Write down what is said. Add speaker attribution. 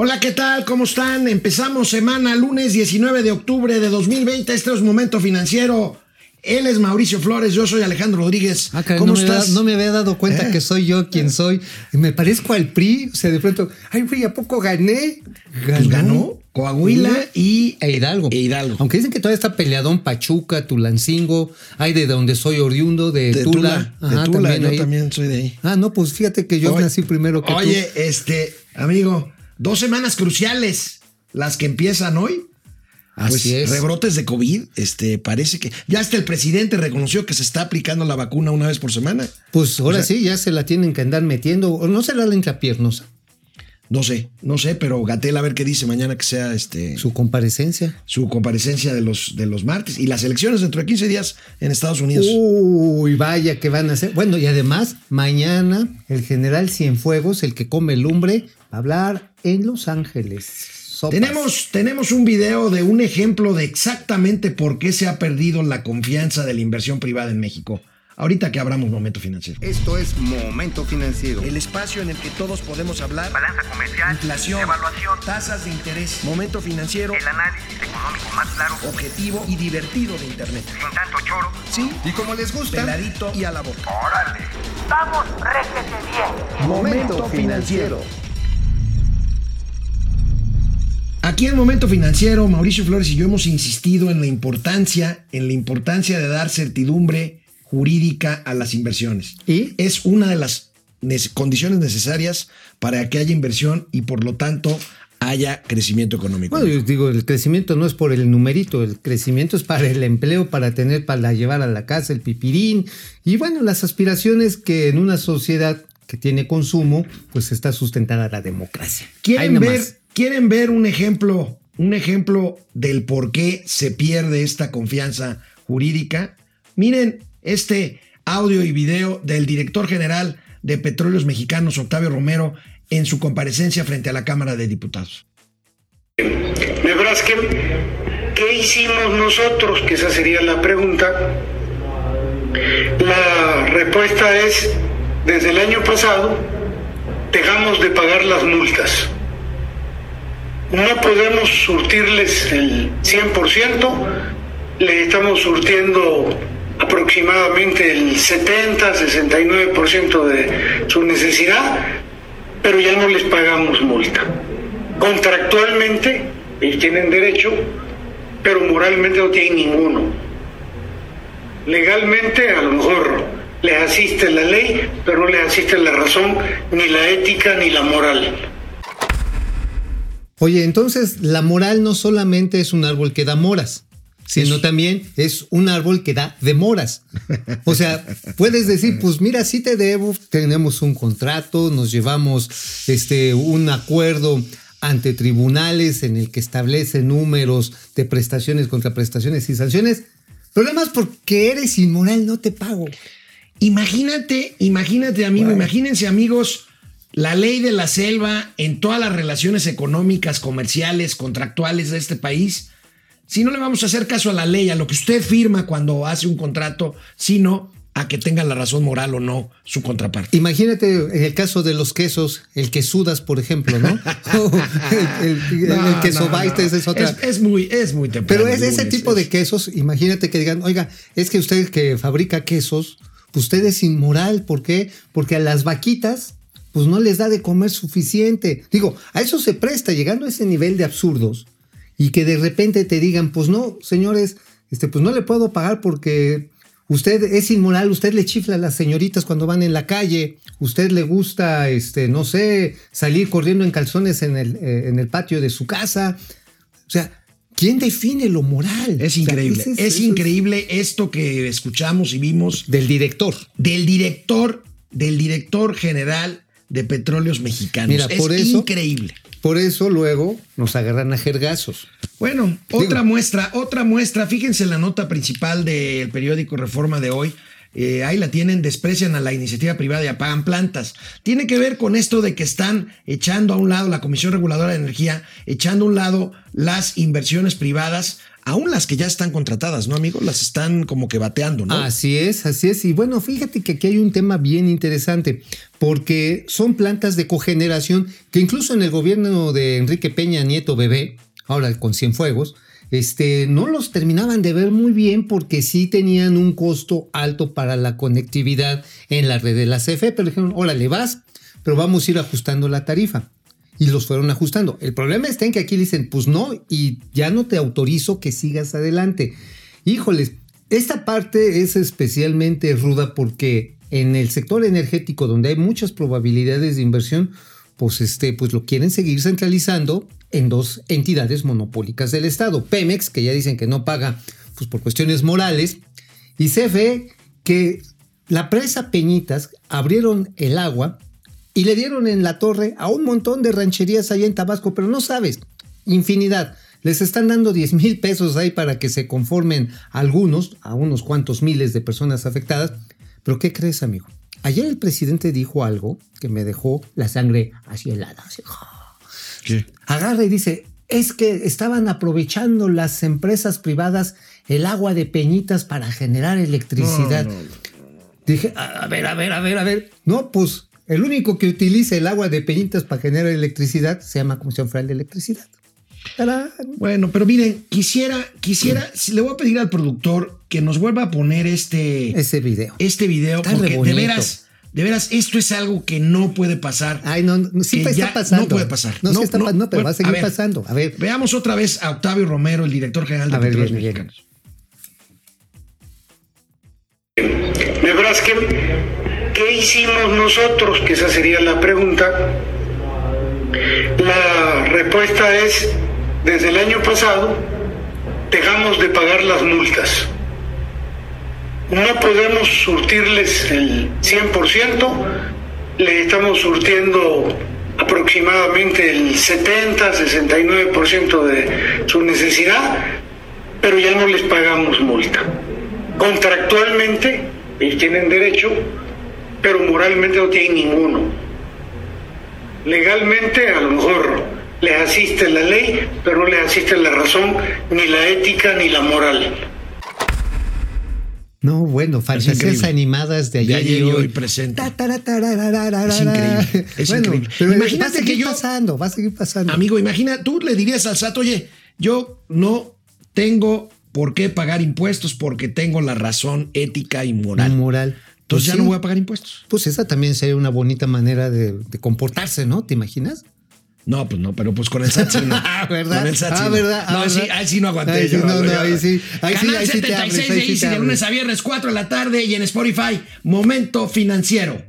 Speaker 1: Hola, ¿qué tal? ¿Cómo están? Empezamos semana lunes 19 de octubre de 2020. Este es Momento Financiero. Él es Mauricio Flores, yo soy Alejandro Rodríguez.
Speaker 2: Ah, ¿Cómo estás? no me había dado cuenta ¿Eh? que soy yo quien soy. Me parezco al PRI. O sea, de pronto, ay, güey, ¿a poco gané?
Speaker 1: Pues ganó. Coahuila y
Speaker 2: e Hidalgo.
Speaker 1: e Hidalgo.
Speaker 2: Aunque dicen que todavía está peleadón Pachuca, Tulancingo, hay de donde soy oriundo, de,
Speaker 1: Tula.
Speaker 2: Ajá,
Speaker 1: de Tula, yo también soy de ahí.
Speaker 2: Ah, no, pues fíjate que yo nací primero que
Speaker 1: oye, tú. Oye, este, amigo, Dos semanas cruciales, las que empiezan hoy.
Speaker 2: Así pues, es.
Speaker 1: Rebrotes de COVID, este, parece que ya hasta el presidente reconoció que se está aplicando la vacuna una vez por semana.
Speaker 2: Pues ahora sí, ya se la tienen que andar metiendo, o no será la intrapiernosa.
Speaker 1: No sé, no sé, pero Gatel a ver qué dice mañana que sea este.
Speaker 2: Su comparecencia.
Speaker 1: Su comparecencia de los, de los martes y las elecciones dentro de 15 días en Estados Unidos.
Speaker 2: Uy, vaya que van a hacer. Bueno, y además, mañana el general Cienfuegos, el que come lumbre, hablar en Los Ángeles.
Speaker 1: Tenemos, tenemos un video de un ejemplo de exactamente por qué se ha perdido la confianza de la inversión privada en México. Ahorita que abramos Momento Financiero.
Speaker 3: Esto es Momento Financiero.
Speaker 1: El espacio en el que todos podemos hablar.
Speaker 4: Balanza comercial.
Speaker 1: Inflación.
Speaker 4: Evaluación.
Speaker 1: Tasas de interés. Momento Financiero.
Speaker 4: El análisis económico más claro.
Speaker 1: Objetivo y divertido de Internet.
Speaker 4: Sin tanto choro.
Speaker 1: Sí.
Speaker 3: Y como les gusta.
Speaker 1: Peladito y a la boca.
Speaker 4: Órale. Vamos, réjete bien.
Speaker 3: Momento Financiero.
Speaker 1: Aquí en Momento Financiero, Mauricio Flores y yo hemos insistido en la importancia, en la importancia de dar certidumbre jurídica a las inversiones.
Speaker 2: ¿Y?
Speaker 1: Es una de las condiciones necesarias para que haya inversión y por lo tanto haya crecimiento económico.
Speaker 2: Bueno, yo digo, el crecimiento no es por el numerito, el crecimiento es para el empleo, para tener, para llevar a la casa el pipirín y bueno, las aspiraciones que en una sociedad que tiene consumo, pues está sustentada la democracia.
Speaker 1: ¿Quieren ver, ¿Quieren ver un ejemplo, un ejemplo del por qué se pierde esta confianza jurídica? Miren este audio y video del director general de Petróleos Mexicanos, Octavio Romero, en su comparecencia frente a la Cámara de Diputados.
Speaker 5: Nebraska, ¿qué hicimos nosotros? Que esa sería la pregunta. La respuesta es, desde el año pasado, dejamos de pagar las multas no podemos surtirles el 100%, le estamos surtiendo aproximadamente el 70-69% de su necesidad, pero ya no les pagamos multa. Contractualmente, ellos tienen derecho, pero moralmente no tienen ninguno. Legalmente, a lo mejor les asiste la ley, pero no les asiste la razón, ni la ética, ni la moral.
Speaker 2: Oye, entonces la moral no solamente es un árbol que da moras, sino también es un árbol que da demoras. O sea, puedes decir, pues mira, sí te debo, tenemos un contrato, nos llevamos este, un acuerdo ante tribunales en el que establece números de prestaciones, contraprestaciones y sanciones. Problemas porque eres inmoral, no te pago.
Speaker 1: Imagínate, imagínate, amigo, imagínense, amigos, la ley de la selva en todas las relaciones económicas, comerciales, contractuales de este país, si no le vamos a hacer caso a la ley, a lo que usted firma cuando hace un contrato, sino a que tenga la razón moral o no su contraparte.
Speaker 2: Imagínate en el caso de los quesos, el que sudas, por ejemplo, ¿no? el, queso no, es otra.
Speaker 1: Es, muy, es muy temprano.
Speaker 2: Pero es ese tipo de quesos, imagínate que digan, oiga, es que usted que fabrica quesos, usted es inmoral. ¿Por qué? Porque a las vaquitas pues no les da de comer suficiente. Digo, a eso se presta, llegando a ese nivel de absurdos, y que de repente te digan, pues no, señores, este, pues no le puedo pagar porque usted es inmoral, usted le chifla a las señoritas cuando van en la calle, usted le gusta, este, no sé, salir corriendo en calzones en el, eh, en el patio de su casa. O sea, ¿Quién define lo moral?
Speaker 1: Es increíble. es, increíble esto que escuchamos y vimos.
Speaker 2: Del director.
Speaker 1: Del director, del director general de petróleos mexicanos. Mira, es por eso, increíble.
Speaker 2: Por eso luego nos agarran a jergazos.
Speaker 1: Bueno, otra muestra, otra muestra. Fíjense en la nota principal del periódico Reforma de hoy. Eh, ahí la tienen, desprecian a la iniciativa privada y apagan plantas. Tiene que ver con esto de que están echando a un lado la Comisión Reguladora de Energía, echando a un lado las inversiones privadas, aún las que ya están contratadas, ¿no, amigo? Las están como que bateando, ¿no?
Speaker 2: Así es, así es. Y bueno, fíjate que aquí hay un tema bien interesante, porque son plantas de cogeneración que incluso en el gobierno de Enrique Peña Nieto Bebé, ahora con Cienfuegos, este, no los terminaban de ver muy bien porque sí tenían un costo alto para la conectividad en la red de la CFE, pero dijeron, órale, vas, pero vamos a ir ajustando la tarifa. Y los fueron ajustando. El problema está en que aquí dicen, pues no, y ya no te autorizo que sigas adelante. Híjoles, esta parte es especialmente ruda porque en el sector energético, donde hay muchas probabilidades de inversión, pues, este, pues lo quieren seguir centralizando en dos entidades monopólicas del Estado. Pemex, que ya dicen que no paga pues, por cuestiones morales, y CFE, que la presa Peñitas abrieron el agua y le dieron en la torre a un montón de rancherías allá en Tabasco, pero no sabes, infinidad. Les están dando 10 mil pesos ahí para que se conformen algunos, a unos cuantos miles de personas afectadas. Pero ¿qué crees, amigo? Ayer el presidente dijo algo que me dejó la sangre así helada. Así,
Speaker 1: ¿Qué?
Speaker 2: agarra y dice, es que estaban aprovechando las empresas privadas el agua de peñitas para generar electricidad.
Speaker 1: No, no, no,
Speaker 2: Dije, a a ver, a ver, a ver, a ver. No, pues el único que utiliza el agua de peñitas para generar electricidad se llama Comisión Federal de Electricidad. ¡Tarán!
Speaker 1: Bueno, pero miren, quisiera, quisiera, si le voy a pedir al productor que nos vuelva a poner este,
Speaker 2: Ese video.
Speaker 1: este video,
Speaker 2: Está
Speaker 1: porque de veras, de veras, esto es algo que no puede pasar.
Speaker 2: Ay, no, no, sí
Speaker 1: que
Speaker 2: está pasando.
Speaker 1: No puede pasar.
Speaker 2: No, sí está pa- no, pero
Speaker 1: bueno,
Speaker 2: va a seguir
Speaker 1: ver,
Speaker 2: pasando. A ver.
Speaker 1: Veamos otra vez a Octavio Romero, el director general de
Speaker 2: A ver,
Speaker 1: Petróleos
Speaker 2: bien, bien.
Speaker 1: Mexicanos.
Speaker 5: Nebraska, ¿qué hicimos nosotros? Que esa sería la pregunta. La respuesta es, desde el año pasado, dejamos de pagar las multas. No podemos surtirles el 100%, le estamos surtiendo aproximadamente el 70-69% de su necesidad, pero ya no les pagamos multa. Contractualmente, ellos tienen derecho, pero moralmente no tienen ninguno. Legalmente, a lo mejor les asiste la ley, pero no les asiste la razón, ni la ética, ni la moral.
Speaker 2: No, bueno, fantasías animadas de
Speaker 1: De
Speaker 2: ayer, y hoy.
Speaker 1: hoy presente.
Speaker 2: Ta.
Speaker 1: Es increíble, es
Speaker 2: bueno,
Speaker 1: increíble.
Speaker 2: Pero
Speaker 1: Imagínate
Speaker 2: va a seguir
Speaker 1: que yo-
Speaker 2: pasando, va a seguir pasando.
Speaker 1: Amigo, imagina, tú le dirías al SAT, oye, yo no tengo por qué pagar impuestos porque tengo la razón ética y moral.
Speaker 2: moral.
Speaker 1: Entonces
Speaker 2: Pues
Speaker 1: ya
Speaker 2: sí.
Speaker 1: no voy a pagar impuestos.
Speaker 2: Pues esa también sería una bonita manera de, de comportarse, ¿no? ¿Te imaginas?
Speaker 1: No, pues no, pero pues con el SAT sí no.
Speaker 2: Ah, ¿verdad?
Speaker 1: Con el SAT sí
Speaker 2: Ah,
Speaker 1: no.
Speaker 2: ¿verdad? Ah,
Speaker 1: No,
Speaker 2: ¿verdad?
Speaker 1: sí, ahí sí no aguanté
Speaker 2: Ahí sí,
Speaker 1: yo.
Speaker 2: no, no, ahí sí. Ahí sí,
Speaker 1: Canal
Speaker 2: ahí sí te
Speaker 1: 76
Speaker 2: abres,
Speaker 1: de
Speaker 2: ahí sí
Speaker 1: Easy
Speaker 2: te
Speaker 1: de lunes a viernes, 4 de la tarde y en Spotify, Momento Financiero.